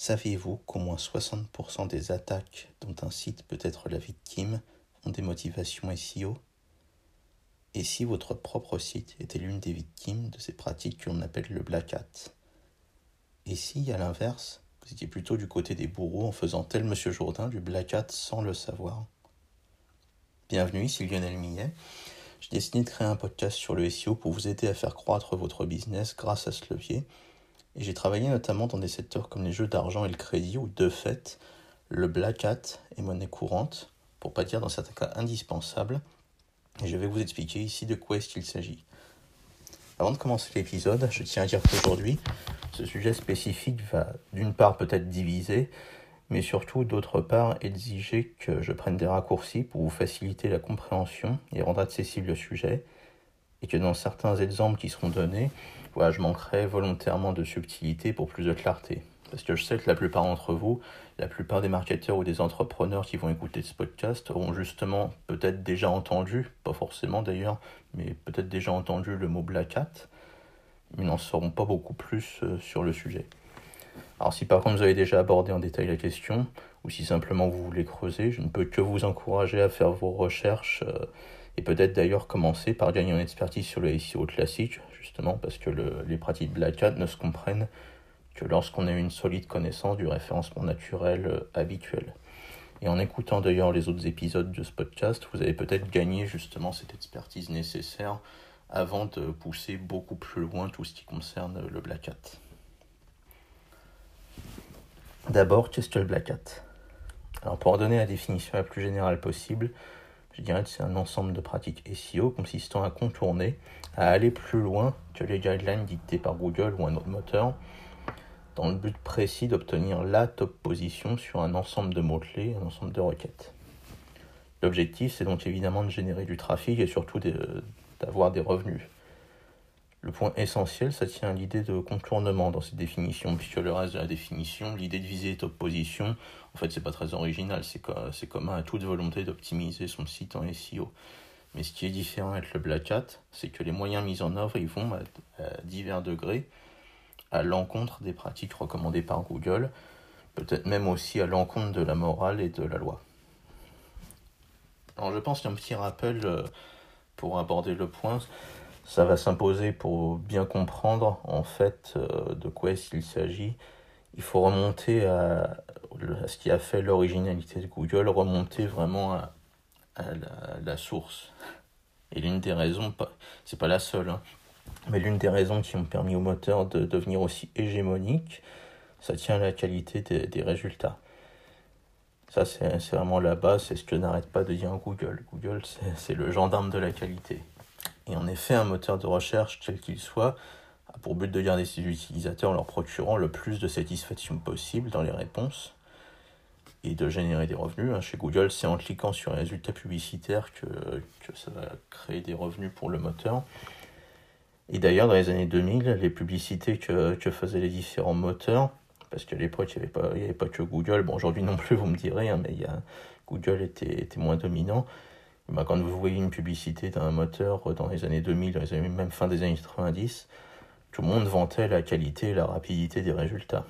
Saviez-vous qu'au moins 60% des attaques dont un site peut être la victime ont des motivations SEO Et si votre propre site était l'une des victimes de ces pratiques qu'on appelle le black hat? Et si, à l'inverse, vous étiez plutôt du côté des bourreaux en faisant tel Monsieur Jourdain du black hat sans le savoir? Bienvenue, ici Lionel Millet. J'ai décidé de créer un podcast sur le SEO pour vous aider à faire croître votre business grâce à ce levier et j'ai travaillé notamment dans des secteurs comme les jeux d'argent et le crédit, où de fait, le black hat est monnaie courante, pour pas dire dans certains cas indispensable. Et je vais vous expliquer ici de quoi est-ce qu'il s'agit. Avant de commencer l'épisode, je tiens à dire qu'aujourd'hui, ce sujet spécifique va d'une part peut-être diviser, mais surtout d'autre part exiger que je prenne des raccourcis pour vous faciliter la compréhension et rendre accessible le sujet, et que dans certains exemples qui seront donnés, je manquerai volontairement de subtilité pour plus de clarté. Parce que je sais que la plupart d'entre vous, la plupart des marketeurs ou des entrepreneurs qui vont écouter ce podcast auront justement peut-être déjà entendu, pas forcément d'ailleurs, mais peut-être déjà entendu le mot black hat, mais n'en sauront pas beaucoup plus euh, sur le sujet. Alors si par contre vous avez déjà abordé en détail la question, ou si simplement vous voulez creuser, je ne peux que vous encourager à faire vos recherches euh, et peut-être d'ailleurs commencer par gagner en expertise sur le SEO classique, justement parce que les pratiques Black Hat ne se comprennent que lorsqu'on a une solide connaissance du référencement naturel euh, habituel. Et en écoutant d'ailleurs les autres épisodes de ce podcast, vous avez peut-être gagné justement cette expertise nécessaire avant de pousser beaucoup plus loin tout ce qui concerne le Black Hat. D'abord, qu'est-ce que le Black Hat? Alors pour donner la définition la plus générale possible, je dirais que c'est un ensemble de pratiques SEO consistant à contourner, à aller plus loin que les guidelines dictées par Google ou un autre moteur, dans le but précis d'obtenir la top position sur un ensemble de mots-clés, un ensemble de requêtes. L'objectif, c'est donc évidemment de générer du trafic et surtout d'avoir des revenus. Le point essentiel, ça tient à l'idée de contournement dans cette définition, puisque le reste de la définition, l'idée de viser top position, en fait, c'est pas très original, c'est commun à toute volonté d'optimiser son site en SEO. Mais ce qui est différent avec le Black Hat, c'est que les moyens mis en œuvre, ils vont à, divers degrés à l'encontre des pratiques recommandées par Google, peut-être même aussi à l'encontre de la morale et de la loi. Alors je pense qu'un petit rappel euh, pour aborder le point, ça va s'imposer pour bien comprendre en fait euh, de quoi qu'il s'agit. Il faut remonter à, ce qui a fait l'originalité de Google, remonter vraiment à, la, source. Et l'une des raisons, c'est pas la seule, hein, mais l'une des raisons qui ont permis au moteur de devenir aussi hégémonique, ça tient à la qualité des, des résultats. Ça, c'est vraiment la base, c'est ce que n'arrête pas de dire Google. Google, c'est le gendarme de la qualité. Et en effet, un moteur de recherche, quel qu'il soit, a pour but de garder ses utilisateurs leur procurant le plus de satisfaction possible dans les réponses et de générer des revenus. Hein. Chez Google, c'est en cliquant sur les résultats publicitaires que, ça va créer des revenus pour le moteur. Et d'ailleurs, dans les années 2000, les publicités que, faisaient les différents moteurs, parce qu'à l'époque, il n'y avait, pas que Google, bon aujourd'hui non plus, vous me direz, hein, mais Google était moins dominant. Ben, quand vous voyez une publicité d'un moteur dans les années 2000, dans les années, même fin des années 90, tout le monde vantait la qualité et la rapidité des résultats.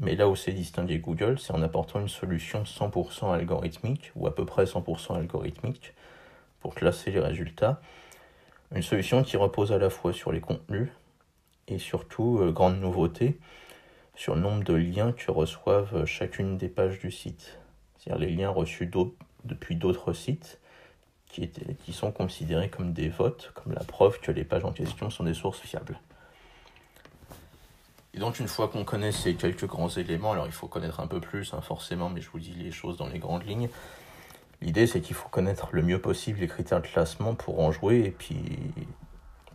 Mais là où c'est distingué Google, c'est en apportant une solution 100% algorithmique, ou à peu près 100% algorithmique, pour classer les résultats. Une solution qui repose à la fois sur les contenus et surtout, euh, grande nouveauté, sur le nombre de liens que reçoivent chacune des pages du site. C'est-à-dire les liens reçus depuis d'autres sites qui, sont considérés comme des votes, comme la preuve que les pages en question sont des sources fiables. Et donc une fois qu'on connaît ces quelques grands éléments, alors il faut connaître un peu plus hein, forcément, mais je vous dis les choses dans les grandes lignes. L'idée c'est qu'il faut connaître le mieux possible les critères de classement pour en jouer et puis,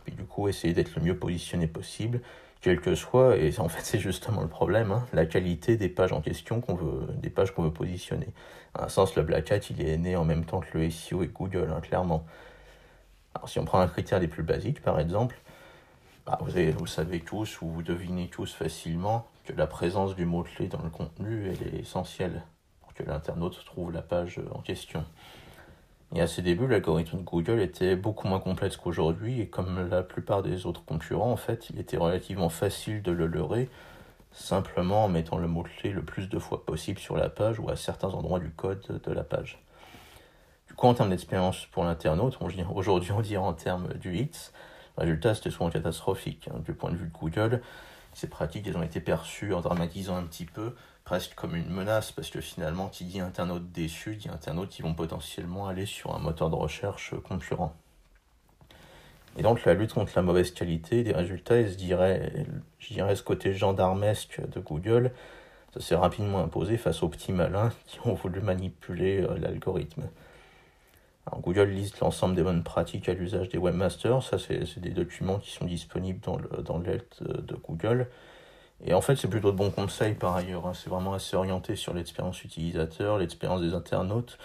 puis du coup essayer d'être le mieux positionné possible, quel que soit, et en fait c'est justement le problème, hein, la qualité des pages en question qu'on veut, des pages qu'on veut positionner. À un sens, le Black Hat il est né en même temps que le SEO et Google, hein, clairement. Alors si on prend un critère des plus basiques par exemple, bah, vous, savez tous ou vous devinez tous facilement que la présence du mot-clé dans le contenu elle est essentielle pour que l'internaute trouve la page en question. Et à ses débuts, l'algorithme de Google était beaucoup moins complexe qu'aujourd'hui, et comme la plupart des autres concurrents, en fait, il était relativement facile de le leurrer, simplement en mettant le mot-clé le plus de fois possible sur la page ou à certains endroits du code de la page. Du coup, en termes d'expérience pour l'internaute, aujourd'hui on dirait en termes du hits, le résultat c'était souvent catastrophique. Hein. Du point de vue de Google, ces pratiques elles ont été perçues en dramatisant un petit peu, presque comme une menace, parce que finalement, qui dit internaute déçu, dit internautes qui vont potentiellement aller sur un moteur de recherche concurrent. Et donc la lutte contre la mauvaise qualité des résultats, je dirais, je dirais ce côté gendarmesque de Google, ça s'est rapidement imposé face aux petits malins qui ont voulu manipuler euh, l'algorithme. Google liste l'ensemble des bonnes pratiques à l'usage des webmasters, ça c'est des documents qui sont disponibles dans le dans de Google. Et en fait c'est plutôt de bons conseils par ailleurs, hein. c'est vraiment assez orienté sur l'expérience utilisateur, l'expérience des internautes,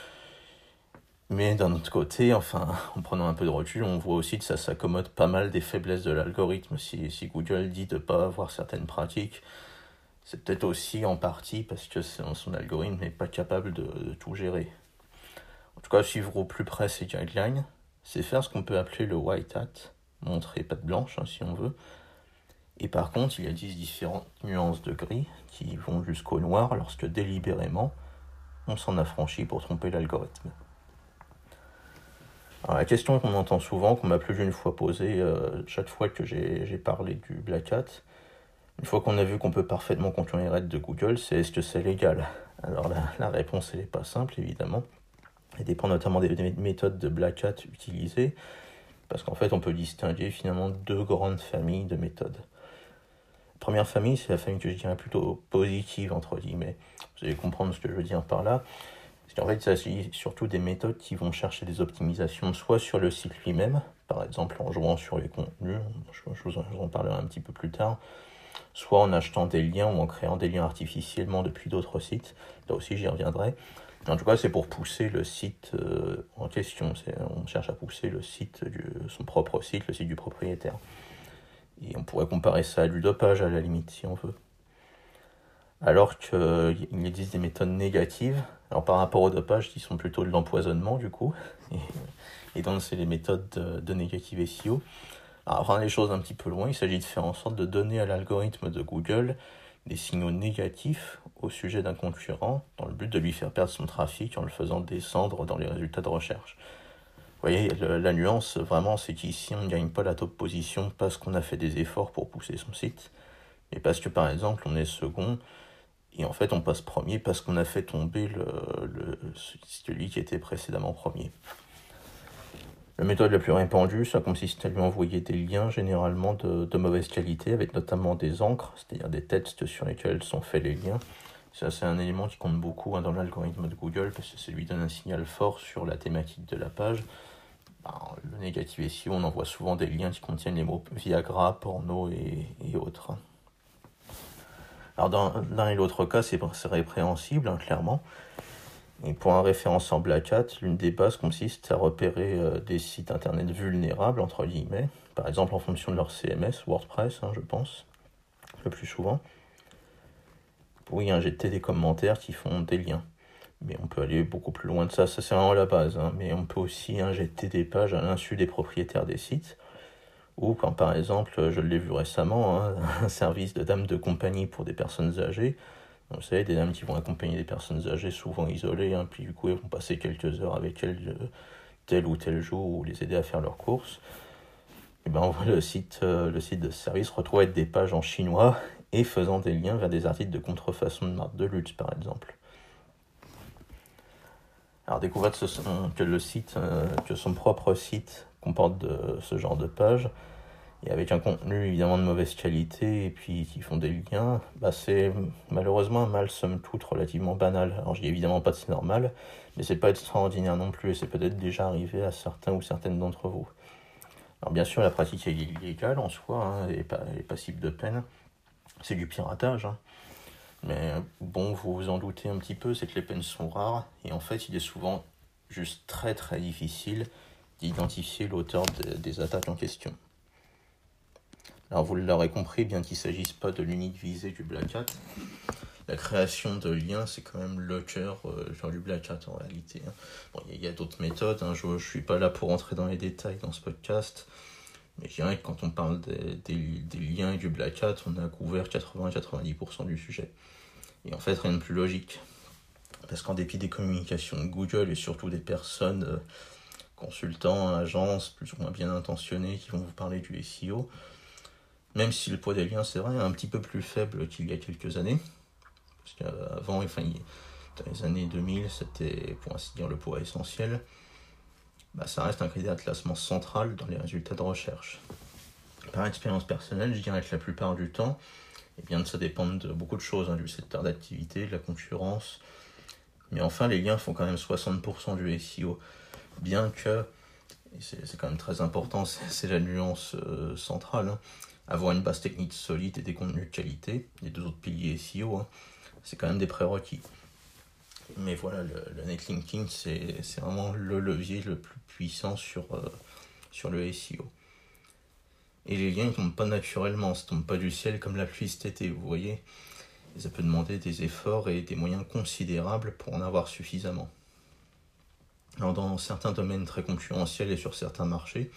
mais d'un autre côté, enfin, en prenant un peu de recul, on voit aussi que ça s'accommode pas mal des faiblesses de l'algorithme. Si, Google dit de ne pas avoir certaines pratiques, c'est peut-être aussi en partie parce que son algorithme n'est pas capable de, tout gérer. En tout cas, suivre au plus près ces guidelines, c'est faire ce qu'on peut appeler le white hat, montrer patte blanche hein, si on veut. Et par contre, il y a 10 différentes nuances de gris qui vont jusqu'au noir lorsque délibérément on s'en affranchit pour tromper l'algorithme la question qu'on entend souvent, qu'on m'a plus d'une fois posée euh, chaque fois que j'ai parlé du Black Hat, une fois qu'on a vu qu'on peut parfaitement contourner les règles de Google, c'est est-ce que c'est légal? Alors la, réponse, elle n'est pas simple, évidemment. Elle dépend notamment des, méthodes de Black Hat utilisées, parce qu'en fait, on peut distinguer finalement deux grandes familles de méthodes. Première famille, c'est la famille que je dirais plutôt positive, entre guillemets. Vous allez comprendre ce que je veux dire par là. En fait, il s'agit surtout des méthodes qui vont chercher des optimisations, soit sur le site lui-même, par exemple en jouant sur les contenus, je, vous en parlerai un petit peu plus tard, soit en achetant des liens ou en créant des liens artificiellement depuis d'autres sites. Là aussi, j'y reviendrai. En tout cas, c'est pour pousser le site euh, en question. On cherche à pousser le site, son propre site, le site du propriétaire. Et on pourrait comparer ça à du dopage à la limite, si on veut alors qu'il existe des méthodes négatives. Alors par rapport au dopage, qui sont plutôt de l'empoisonnement du coup, et, donc c'est les méthodes de, négative SEO. Alors rendre les choses un petit peu loin, il s'agit de faire en sorte de donner à l'algorithme de Google des signaux négatifs au sujet d'un concurrent dans le but de lui faire perdre son trafic en le faisant descendre dans les résultats de recherche. Voyez, la nuance vraiment, c'est qu'ici on ne gagne pas la top position parce qu'on a fait des efforts pour pousser son site, mais parce que par exemple on est second et en fait, on passe premier parce qu'on a fait tomber le, le, celui qui était précédemment premier. La méthode la plus répandue, ça consiste à lui envoyer des liens généralement de, mauvaise qualité, avec notamment des encres, c'est-à-dire des textes sur lesquels sont faits les liens. Ça, c'est un élément qui compte beaucoup hein, dans l'algorithme de Google, parce que ça lui donne un signal fort sur la thématique de la page. Ben, le négatif ici, on envoie souvent des liens qui contiennent les mots Viagra, porno et autres. Alors dans l'un et l'autre cas, c'est répréhensible, hein, clairement. Et pour un référenceur Black Hat, l'une des bases consiste à repérer euh, des sites internet vulnérables, entre guillemets, par exemple en fonction de leur CMS, WordPress, hein, je pense, le plus souvent, pour y injecter des commentaires qui font des liens. Mais on peut aller beaucoup plus loin de ça, ça c'est vraiment la base, hein. mais on peut aussi injecter des pages à l'insu des propriétaires des sites, ou quand par exemple, je l'ai vu récemment, hein, un service de dames de compagnie pour des personnes âgées. vous savez, des dames qui vont accompagner des personnes âgées souvent isolées, hein, puis du coup elles vont passer quelques heures avec elles euh, tel ou tel jour ou les aider à faire leurs courses. Et ben, on voit le site, euh, le site de ce service retrouver des pages en chinois et faisant des liens vers des articles de contrefaçon de marque de luxe par exemple. Alors découvrir que le site, euh, que son propre site comporte ce genre de page, et avec un contenu évidemment de mauvaise qualité, et puis qui font des liens, bah c'est malheureusement un mal somme toute relativement banal. Alors je dis évidemment pas que c'est normal, mais c'est pas extraordinaire non plus, et c'est peut-être déjà arrivé à certains ou certaines d'entre vous. Alors bien sûr, la pratique est illégale en soi, hein, et, pas, passible de peine. C'est du piratage. Hein. Mais bon, vous vous en doutez un petit peu, c'est que les peines sont rares, et en fait, il est souvent juste très très difficile d'identifier l'auteur des attaques en question. Alors vous l'aurez compris, bien qu'il ne s'agisse pas de l'unique visée du Black Hat, la création de liens, c'est quand même le cœur euh, du Black Hat en réalité. Hein. Bon, il y a, d'autres méthodes, hein. je ne suis pas là pour entrer dans les détails dans ce podcast, Mais je dirais que quand on parle des, liens et du black hat, on a couvert 80-90% du sujet. Et en fait, rien de plus logique. Parce qu'en dépit des communications de Google et surtout des personnes, euh, consultants, agences, plus ou moins bien intentionnées, qui vont vous parler du SEO, même si le poids des liens, c'est vrai, est un petit peu plus faible qu'il y a quelques années. Parce qu'avant, enfin, dans les années 2000, c'était pour ainsi dire le poids essentiel. Bah, ça reste un critère de classement central dans les résultats de recherche. Par expérience personnelle, je dirais que la plupart du temps, eh bien, ça dépend de beaucoup de choses, hein, du secteur d'activité, de la concurrence. Mais enfin, les liens font quand même 60% du SEO. Bien que, c'est quand même très important, c'est la nuance euh, centrale, hein, avoir une base technique solide et des contenus de qualité, les deux autres piliers SEO, hein, c'est quand même des prérequis. Mais voilà, le, netlinking, c'est vraiment le levier le plus puissant sur, euh, sur le SEO. Et les liens ne tombent pas naturellement, ça ne tombe pas du ciel comme la pluie cet été, vous voyez. ça peut demander des efforts et des moyens considérables pour en avoir suffisamment. Alors dans certains domaines très concurrentiels et sur certains marchés,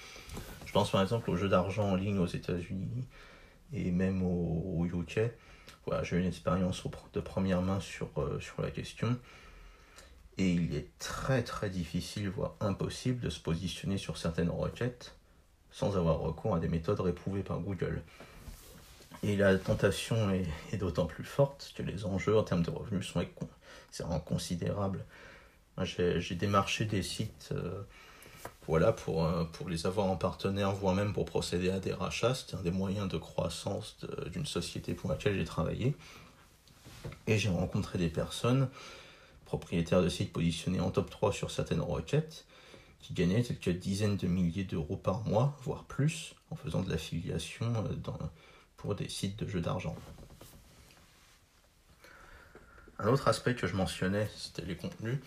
je pense par exemple aux jeux d'argent en ligne aux États-Unis et même au, UK. Voilà, j'ai une expérience de première main sur, euh, sur la question. Et il est très très difficile, voire impossible, de se positionner sur certaines requêtes sans avoir recours à des méthodes réprouvées par Google. Et la tentation est, d'autant plus forte que les enjeux en termes de revenus sont considérables. J'ai démarché des sites euh, voilà, pour, euh, pour les avoir en partenaire, voire même pour procéder à des rachats. C'était un des moyens de croissance d'une société pour laquelle j'ai travaillé. Et j'ai rencontré des personnes, propriétaires de sites positionnés en top 3 sur certaines requêtes, qui gagnaient quelques dizaines de milliers d'euros par mois, voire plus, en faisant de l'affiliation euh, pour des sites de jeux d'argent. Un autre aspect que je mentionnais, c'était les contenus.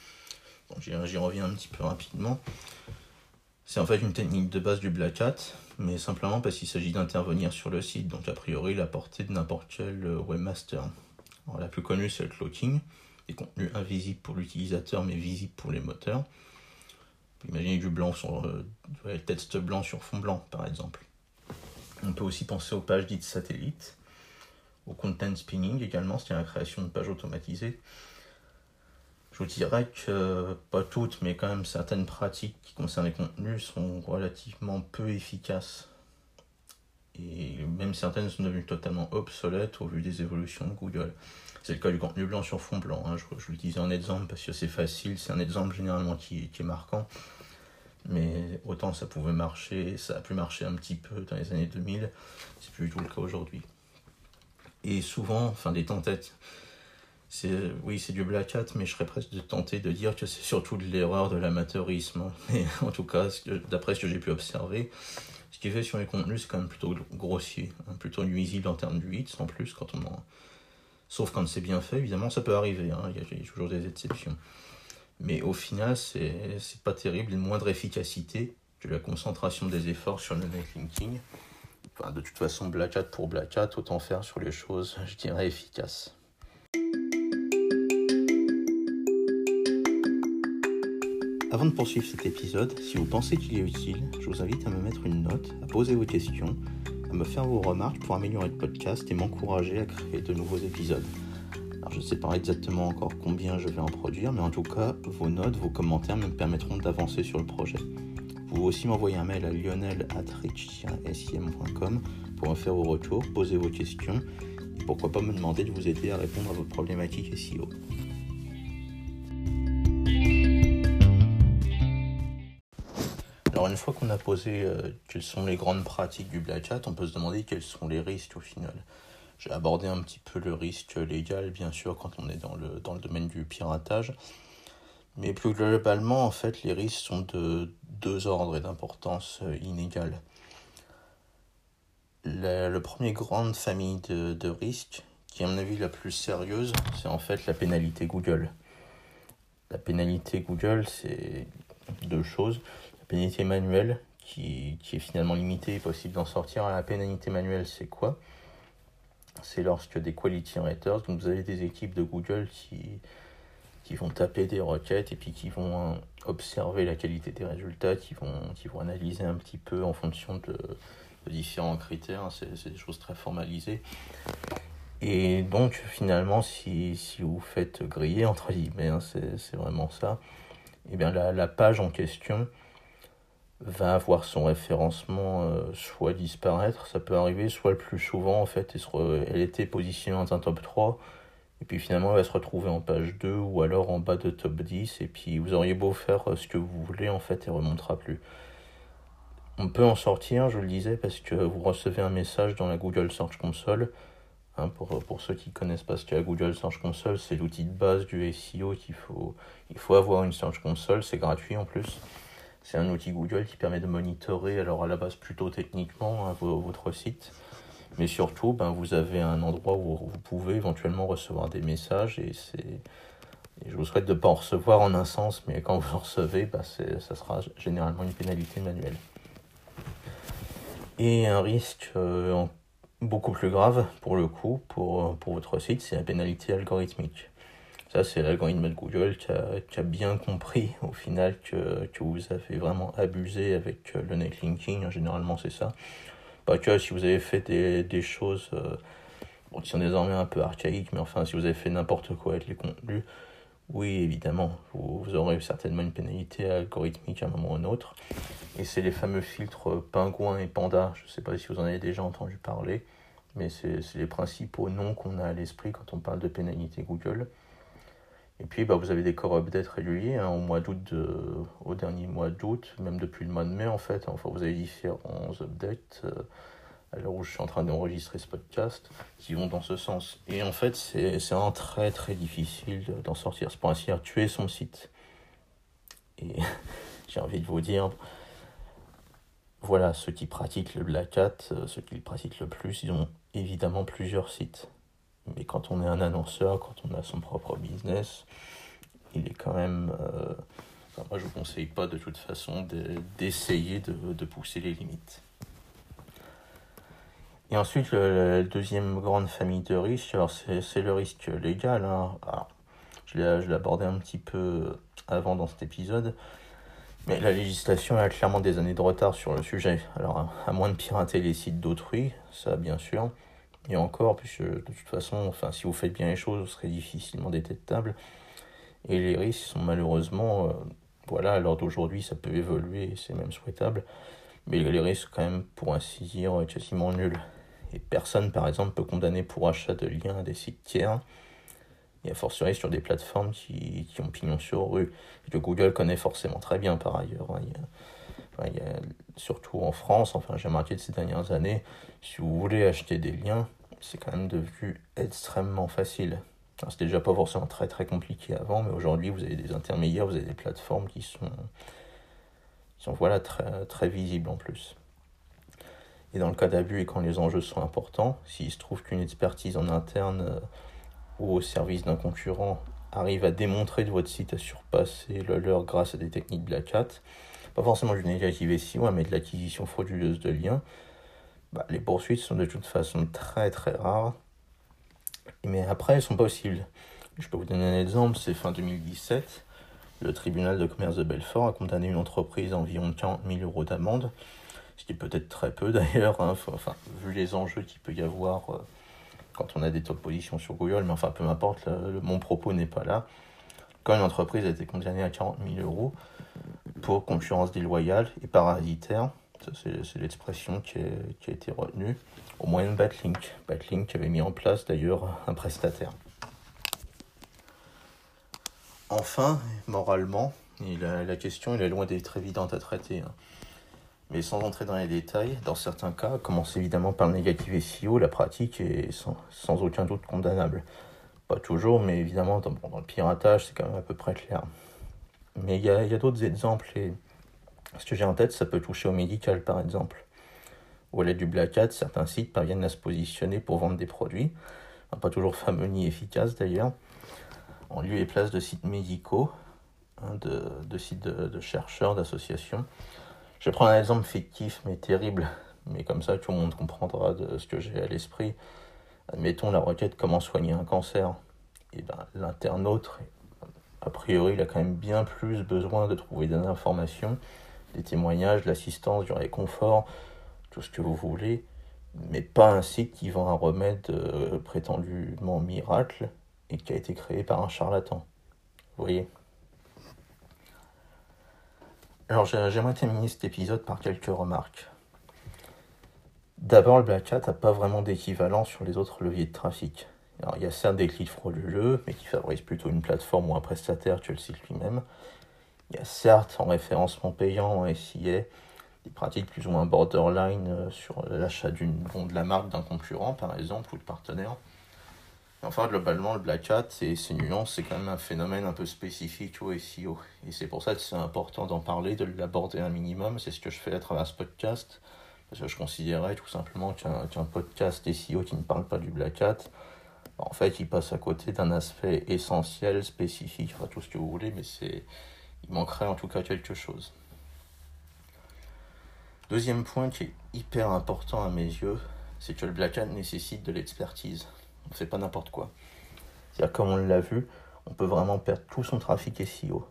J'y reviens un petit peu rapidement. C'est en fait une technique de base du Black Hat, mais simplement parce qu'il s'agit d'intervenir sur le site, donc a priori la portée de n'importe quel euh, webmaster. la plus connue c'est le cloaking, des contenus invisibles pour l'utilisateur mais visibles pour les moteurs. Imaginez du blanc sur euh, texte blanc sur fond blanc par exemple. On peut aussi penser aux pages dites satellites, au content spinning également, c'est-à-dire la création de pages automatisées. Je vous dirais que pas toutes, mais quand même certaines pratiques qui concernent les contenus sont relativement peu efficaces. Et même certaines sont devenues totalement obsolètes au vu des évolutions de Google. C'est le cas du contenu blanc sur fond blanc. Hein. Je, je l'utilise en exemple parce que c'est facile, c'est un exemple généralement qui, qui, est marquant. Mais autant ça pouvait marcher, ça a pu marcher un petit peu dans les années 2000, c'est plus du tout le cas aujourd'hui. Et souvent, enfin des tentatives oui, c'est du black hat, mais je serais presque tenté de dire que c'est surtout de l'erreur de l'amateurisme. Mais en tout cas, d'après ce que j'ai pu observer, ce qui est fait sur les contenus, c'est quand même plutôt grossier, hein, plutôt nuisible en termes de hits en plus, quand on en... Sauf quand c'est bien fait, évidemment, ça peut arriver, hein, il y a toujours des exceptions. Mais au final, c'est pas terrible, une moindre efficacité que la concentration des efforts sur le netlinking. De toute façon, black hat pour black hat, autant faire sur les choses, je dirais, efficaces. Avant de poursuivre cet épisode, si vous pensez qu'il est utile, je vous invite à me mettre une note, à poser vos questions, me faire vos remarques pour améliorer le podcast et m'encourager à créer de nouveaux épisodes. Alors je ne sais pas exactement encore combien je vais en produire, mais en tout cas, vos notes, vos commentaires me permettront d'avancer sur le projet. Vous pouvez aussi m'envoyer un mail à lionel.rich-sim.com pour me faire vos retours, poser vos questions et pourquoi pas me demander de vous aider à répondre à vos problématiques SEO. Alors une fois qu'on a posé euh, quelles sont les grandes pratiques du black hat, on peut se demander quels sont les risques au final. J'ai abordé un petit peu le risque légal, bien sûr, quand on est dans le, dans le domaine du piratage. Mais plus globalement, en fait, les risques sont de deux ordres et d'importance euh, inégale. Le, premier grande famille de, de risques, qui est à mon avis la plus sérieuse, c'est en fait la pénalité Google. La pénalité Google, c'est deux choses pénalité manuelle qui, qui, est finalement limitée et possible d'en sortir. La pénalité manuelle, c'est quoi? C'est lorsque des quality writers, donc vous avez des équipes de Google qui, qui vont taper des requêtes et puis qui vont observer la qualité des résultats, qui vont, qui vont analyser un petit peu en fonction de, différents critères. C'est des choses très formalisées. Et donc, finalement, si, si vous faites griller, entre guillemets, hein, c'est vraiment ça, et eh bien la, page en question va avoir son référencement euh, soit disparaître, ça peut arriver, soit le plus souvent, en fait, elle, était positionnée dans un top 3, et puis finalement, elle va se retrouver en page 2 ou alors en bas de top 10. Et puis vous auriez beau faire ce que vous voulez, en fait, elle remontera plus. On peut en sortir, je le disais, parce que vous recevez un message dans la Google Search Console. Hein, pour, pour ceux qui ne connaissent pas ce qu'est la Google Search Console, c'est l'outil de base du SEO qu'il faut, il faut avoir une Search Console, c'est gratuit en plus. C'est un outil Google qui permet de monitorer, alors à la base plutôt techniquement, hein, votre site mais surtout, ben, vous avez un endroit où vous pouvez éventuellement recevoir des messages et c'est. je vous souhaite de ne pas en recevoir en un sens, mais quand vous en recevez, ben, ça sera généralement une pénalité manuelle. Et un risque euh, beaucoup plus grave, pour le coup, pour, pour votre site, c'est la pénalité algorithmique. Ça, c'est l'algorithme de Google qui a, bien compris au final que, que vous avez vraiment abusé avec le netlinking. Généralement, c'est ça. Pas que si vous avez fait des, des choses euh, qui sont désormais un peu archaïques, mais enfin, si vous avez fait n'importe quoi avec les contenus, oui, évidemment, vous, aurez certainement une pénalité algorithmique à un moment ou un autre. Et c'est les fameux filtres pingouin et panda. Je ne sais pas si vous en avez déjà entendu parler, mais c'est les principaux noms qu'on a à l'esprit quand on parle de pénalité Google. Et puis, bah, vous avez des core updates réguliers hein, au mois d'août, au dernier mois d'août, même depuis le mois de mai en fait. Enfin, vous avez différents updates euh, à l'heure où je suis en train d'enregistrer ce podcast qui vont dans ce sens. Et en fait, c'est un très très difficile d'en sortir. C'est pour ainsi dire tuer son site. Et j'ai envie de vous dire, voilà, ceux qui pratiquent le Black Hat, euh, ceux qui le pratiquent le plus, ils ont évidemment plusieurs sites. Mais quand on est un annonceur, quand on a son propre business, il est quand même. Euh, moi, je ne vous conseille pas de toute façon d'essayer de, de, pousser les limites. Et ensuite, la deuxième grande famille de risques, c'est le risque légal. Hein. je l'ai abordé un petit peu avant dans cet épisode. Mais la législation a clairement des années de retard sur le sujet. Alors, à moins de pirater les sites d'autrui, ça bien sûr, et encore, puisque de toute façon, enfin, si vous faites bien les choses, vous serez difficilement détectable. Et les risques sont malheureusement, euh, voilà, à l'heure d'aujourd'hui, ça peut évoluer, c'est même souhaitable. Mais les risques, quand même, pour ainsi dire, quasiment nuls. Et personne, par exemple, peut condamner pour achat de liens à des sites tiers. Et a fortiori sur des plateformes qui, qui ont pignon sur rue. Que Google connaît forcément très bien, par ailleurs. Hein. Surtout en France, enfin, j'ai remarqué de ces dernières années, si vous voulez acheter des liens, c'est quand même devenu extrêmement facile. C'était déjà pas forcément très très compliqué avant, mais aujourd'hui vous avez des intermédiaires, vous avez des plateformes qui sont, sont voilà, très, très visibles en plus. Et dans le cas d'abus et quand les enjeux sont importants, s'il se trouve qu'une expertise en interne euh, ou au service d'un concurrent arrive à démontrer que votre site a surpassé le leur grâce à des techniques Black Hat, pas forcément du négative SEO, mais de l'acquisition frauduleuse de liens, bah, les poursuites sont de toute façon très très rares. Mais après, elles sont possibles. Je peux vous donner un exemple, c'est fin 2017. Le tribunal de commerce de Belfort a condamné une entreprise à environ 40 000 euros d'amende, ce qui est peut-être très peu d'ailleurs, hein. enfin, vu les enjeux qu'il peut y avoir euh, quand on a des taux de position sur Google, mais enfin peu m'importe, mon propos n'est pas là. Quand une entreprise a été condamnée à 40 000 euros pour concurrence déloyale et parasitaire, c'est l'expression qui, a été retenue, au moyen de Batlink. Batlink avait mis en place d'ailleurs un prestataire. Enfin, moralement, la, question est loin d'être évidente à traiter. Hein. Mais sans entrer dans les détails, dans certains cas, commence évidemment par le négatif SEO, la pratique est sans, aucun doute condamnable. Pas toujours, mais évidemment, dans, le piratage, c'est quand même à peu près clair. Mais il y a, a d'autres exemples et ce que j'ai en tête, ça peut toucher au médical par exemple. Au lait du Black Hat, certains sites parviennent à se positionner pour vendre des produits, pas toujours fameux ni efficaces d'ailleurs, en lieu et place de sites médicaux, hein, de, sites de, chercheurs, d'associations. Je prends un exemple fictif mais terrible, mais comme ça tout le monde comprendra de ce que j'ai à l'esprit. Admettons la requête comment soigner un cancer. Et ben, l'internaute a priori, il a quand même bien plus besoin de trouver des informations, des témoignages, de l'assistance, du réconfort, tout ce que vous voulez, mais pas un site qui vend un remède euh, prétendument miracle et qui a été créé par un charlatan. Vous voyez? Alors j'aimerais terminer cet épisode par quelques remarques. D'abord, le Black Hat n'a pas vraiment d'équivalent sur les autres leviers de trafic. Alors, il y a certes des clics frauduleux, mais qui favorisent plutôt une plateforme ou un prestataire que le site lui-même. Il y a certes en référencement payant en SIA des pratiques plus ou moins borderline euh, sur l'achat d'une bon, de la marque d'un concurrent, par exemple, ou de partenaire. enfin, globalement, le Black Hat et ses nuances, c'est quand même un phénomène un peu spécifique au SEO. Et c'est pour ça que c'est important d'en parler, de l'aborder un minimum. C'est ce que je fais à travers ce podcast. Parce que je considérais tout simplement qu'un podcast SEO qui ne parle pas du Black Hat, en fait, il passe à côté d'un aspect essentiel, spécifique, enfin tout ce que vous voulez, mais il manquerait en tout cas quelque chose. Deuxième point qui est hyper important à mes yeux, c'est que le Black Hat nécessite de l'expertise. On fait pas n'importe quoi. C'est-à-dire, comme on l'a vu, on peut vraiment perdre tout son trafic SEO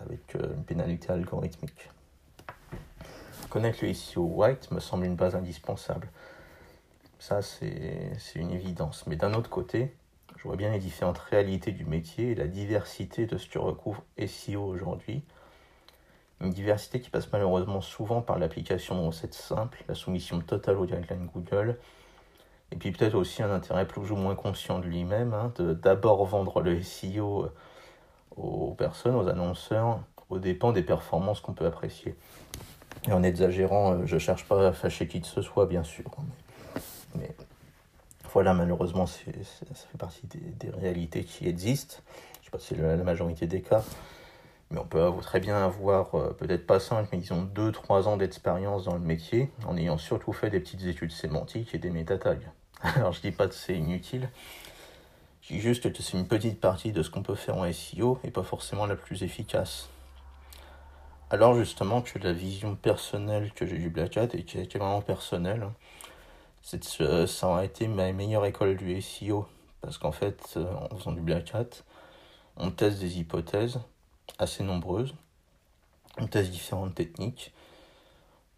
avec euh, une pénalité algorithmique. Connaître le SEO white me semble une base indispensable. Ça, c'est une évidence. Mais d'un autre côté, je vois bien les différentes réalités du métier et la diversité de ce que recouvre SEO aujourd'hui. Une diversité qui passe malheureusement souvent par l'application de recettes simples, la soumission totale aux guidelines Google, et puis peut-être aussi un intérêt plus ou moins conscient de lui-même, hein, de d'abord vendre le SEO aux personnes, aux annonceurs, aux dépens des performances qu'on peut apprécier. Et en exagérant, euh, je ne cherche pas à fâcher qui que ce soit, bien sûr. Voilà, malheureusement, ça fait partie des, réalités qui existent. Je sais pas si c'est la, majorité des cas. Mais on peut très bien avoir, euh, peut-être pas 5, mais disons 2-3 ans d'expérience dans le métier, en ayant surtout fait des petites études sémantiques et des métatags. Alors je dis pas que c'est inutile, je dis juste que c'est une petite partie de ce qu'on peut faire en SEO et pas forcément la plus efficace. Alors justement que la vision personnelle que j'ai du Black Hat et qui est vraiment personnelle, c'est ça aurait été ma meilleure école du SEO. Parce qu'en fait, euh, en faisant du Black Hat, on teste des hypothèses assez nombreuses, on teste différentes techniques,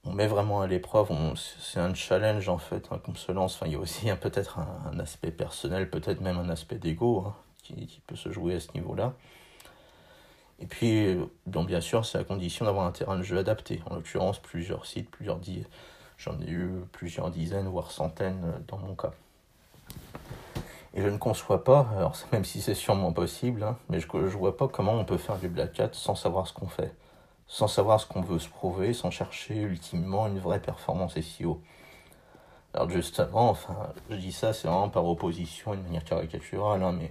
on met vraiment à l'épreuve, c'est un challenge en fait hein, qu'on se lance. Il y a aussi peut-être un, aspect personnel, peut-être même un aspect d'ego hein, qui, peut se jouer à ce niveau-là. Et puis, donc bien sûr, c'est à condition d'avoir un terrain de jeu adapté. En l'occurrence, plusieurs sites, plusieurs J'en ai eu plusieurs dizaines, voire centaines euh, dans mon cas. Et je ne conçois pas, alors même si c'est sûrement possible, hein, mais je ne vois pas comment on peut faire du Black Hat sans savoir ce qu'on fait, sans savoir ce qu'on veut se prouver, sans chercher ultimement une vraie performance SEO. Alors justement, enfin, je dis ça, c'est vraiment par opposition, une manière caricaturale, hein, mais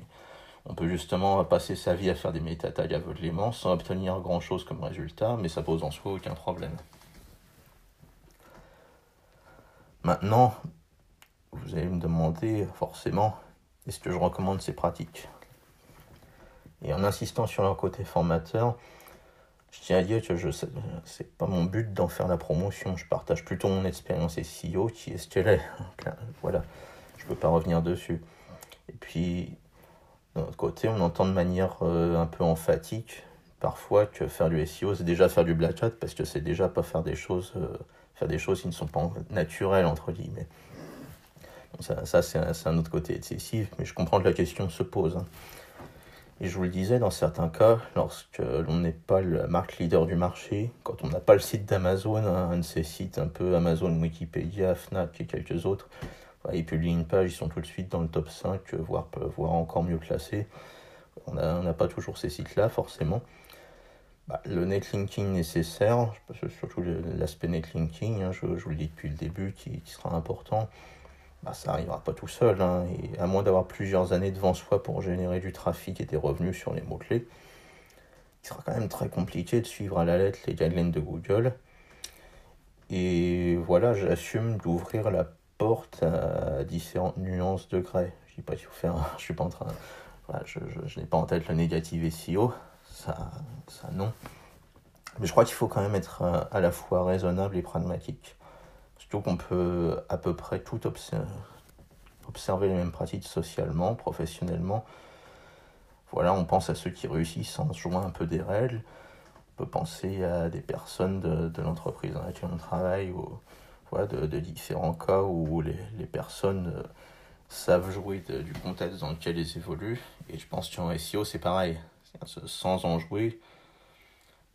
on peut justement passer sa vie à faire des métatags aveuglément sans obtenir grand chose comme résultat, mais ça pose en soi aucun problème. Maintenant, vous allez me demander forcément, est-ce que je recommande ces pratiques? Et en insistant sur leur côté formateur, je tiens à dire que je c'est pas mon but d'en faire la promotion. Je partage plutôt mon expérience SEO qui est ce qu'elle est? Voilà, je ne peux pas revenir dessus. Et puis, d'un autre côté, on entend de manière euh, un peu emphatique parfois que faire du SEO, c'est déjà faire du black hat parce que c'est déjà pas faire des choses euh, faire des choses qui ne sont pas naturelles, entre guillemets. ça, ça c'est un, autre côté excessif, mais je comprends que la question se pose. Hein. Et je vous le disais, dans certains cas, lorsque l'on n'est pas la marque leader du marché, quand on n'a pas le site d'Amazon, hein, un de ces sites un peu Amazon, Wikipédia, Fnac et quelques autres, ils publient une page, ils sont tout de suite dans le top 5, voire, voire encore mieux classés. On n'a pas toujours ces sites-là, forcément. Bah, le netlinking nécessaire, surtout l'aspect netlinking, hein, je, vous le dis depuis le début, qui, sera important, bah, ça n'arrivera pas tout seul. Hein, et à moins d'avoir plusieurs années devant soi pour générer du trafic et des revenus sur les mots-clés, il sera quand même très compliqué de suivre à la lettre les guidelines de Google. Et voilà, j'assume d'ouvrir la porte à différentes nuances de grès. Je dis pas faire. Je suis pas en train. je, je n'ai pas en tête le négatif SEO ça, non. Mais je crois qu'il faut quand même être euh, à la fois raisonnable et pragmatique. Surtout qu'on peut à peu près tout observer, les mêmes pratiques socialement, professionnellement, voilà, on pense à ceux qui réussissent en jouant un peu des règles. On peut penser à des personnes de, l'entreprise dans laquelle on travaille, ou voilà, de, différents cas où les, les personnes euh, savent jouer du contexte dans lequel ils évoluent. Et je pense qu'en SEO, c'est pareil. Sans en jouer,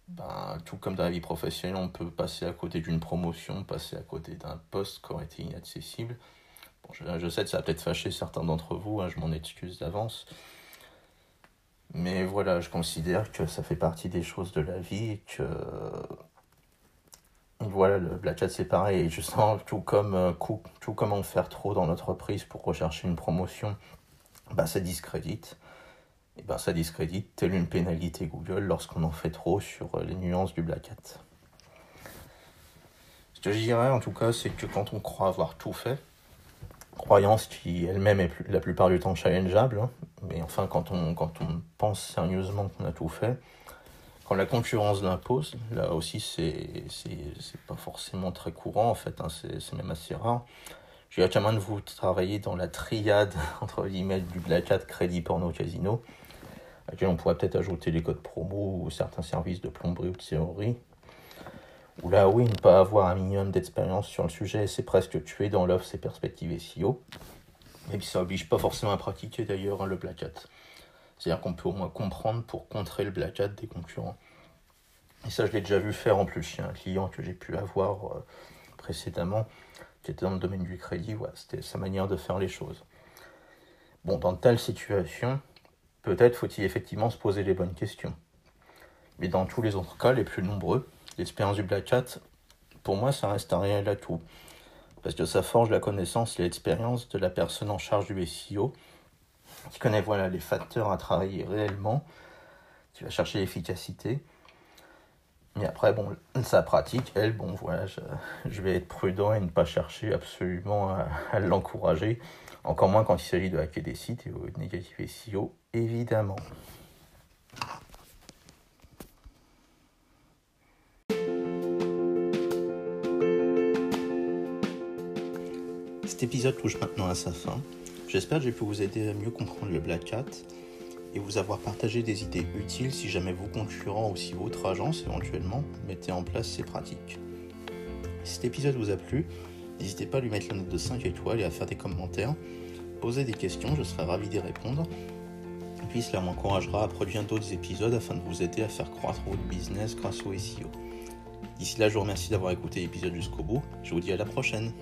ben, tout comme dans la vie professionnelle, on peut passer à côté d'une promotion, passer à côté d'un poste qui aurait été inaccessible. Bon, je, sais que ça va peut-être fâcher certains d'entre vous, hein, je m'en excuse d'avance. Mais voilà, je considère que ça fait partie des choses de la vie que. Voilà, le black c'est pareil. Et je sens tout comme, euh, tout comme en faire trop dans notre prise pour rechercher une promotion, bah, ça discrédite. Et ben ça discrédite, telle une pénalité Google lorsqu'on en fait trop sur euh, les nuances du black hat. Ce que je dirais en tout cas, c'est que quand on croit avoir tout fait, croyance qui elle-même est la plupart du temps challengeable, hein, mais enfin quand on, quand on pense sérieusement qu'on a tout fait, quand la concurrence l'impose, là aussi c'est, pas forcément très courant en fait, hein, c'est, même assez rare. J'ai moins de vous travailler dans la triade entre guillemets du black hat, crédit, porno, casino, à laquelle on pourrait peut-être ajouter les codes promo ou certains services de plomberie ou de théorie. Où là, oui, ne pas avoir un minimum d'expérience sur le sujet, c'est presque tuer dans l'offre ses perspectives SEO. Et puis ça oblige pas forcément à pratiquer d'ailleurs hein, le black hat. C'est-à-dire qu'on peut au moins comprendre pour contrer le black hat des concurrents. Et ça, je l'ai déjà vu faire en plus chez un client que j'ai pu avoir euh, précédemment, qui était dans le domaine du crédit. Voilà, c'était sa manière de faire les choses. Bon, dans telle situation, peut-être faut-il effectivement se poser les bonnes questions. Mais dans tous les autres cas, les plus nombreux, l'expérience du Black Hat, pour moi, ça reste un réel atout. Parce que ça forge la connaissance et l'expérience de la personne en charge du SEO, qui connaît voilà, les facteurs à travailler réellement, qui va chercher l'efficacité. Mais après, bon, sa pratique, elle, bon, voilà, je, vais être prudent et ne pas chercher absolument à, l'encourager, encore moins quand il s'agit de hacker des sites et de négatifs SEO, évidemment. Cet épisode touche maintenant à sa fin. J'espère que j'ai pu vous aider à mieux comprendre le Black Hat et vous avoir partagé des idées utiles si jamais vos concurrents ou si votre agence éventuellement mettez en place ces pratiques. Si cet épisode vous a plu, n'hésitez pas à lui mettre la note de 5 étoiles et à faire des commentaires. Posez des questions, je serai ravi d'y répondre. Et puis cela m'encouragera à produire d'autres épisodes afin de vous aider à faire croître votre business grâce au SEO. D'ici là, je vous remercie d'avoir écouté l'épisode jusqu'au bout. Je vous dis à la prochaine.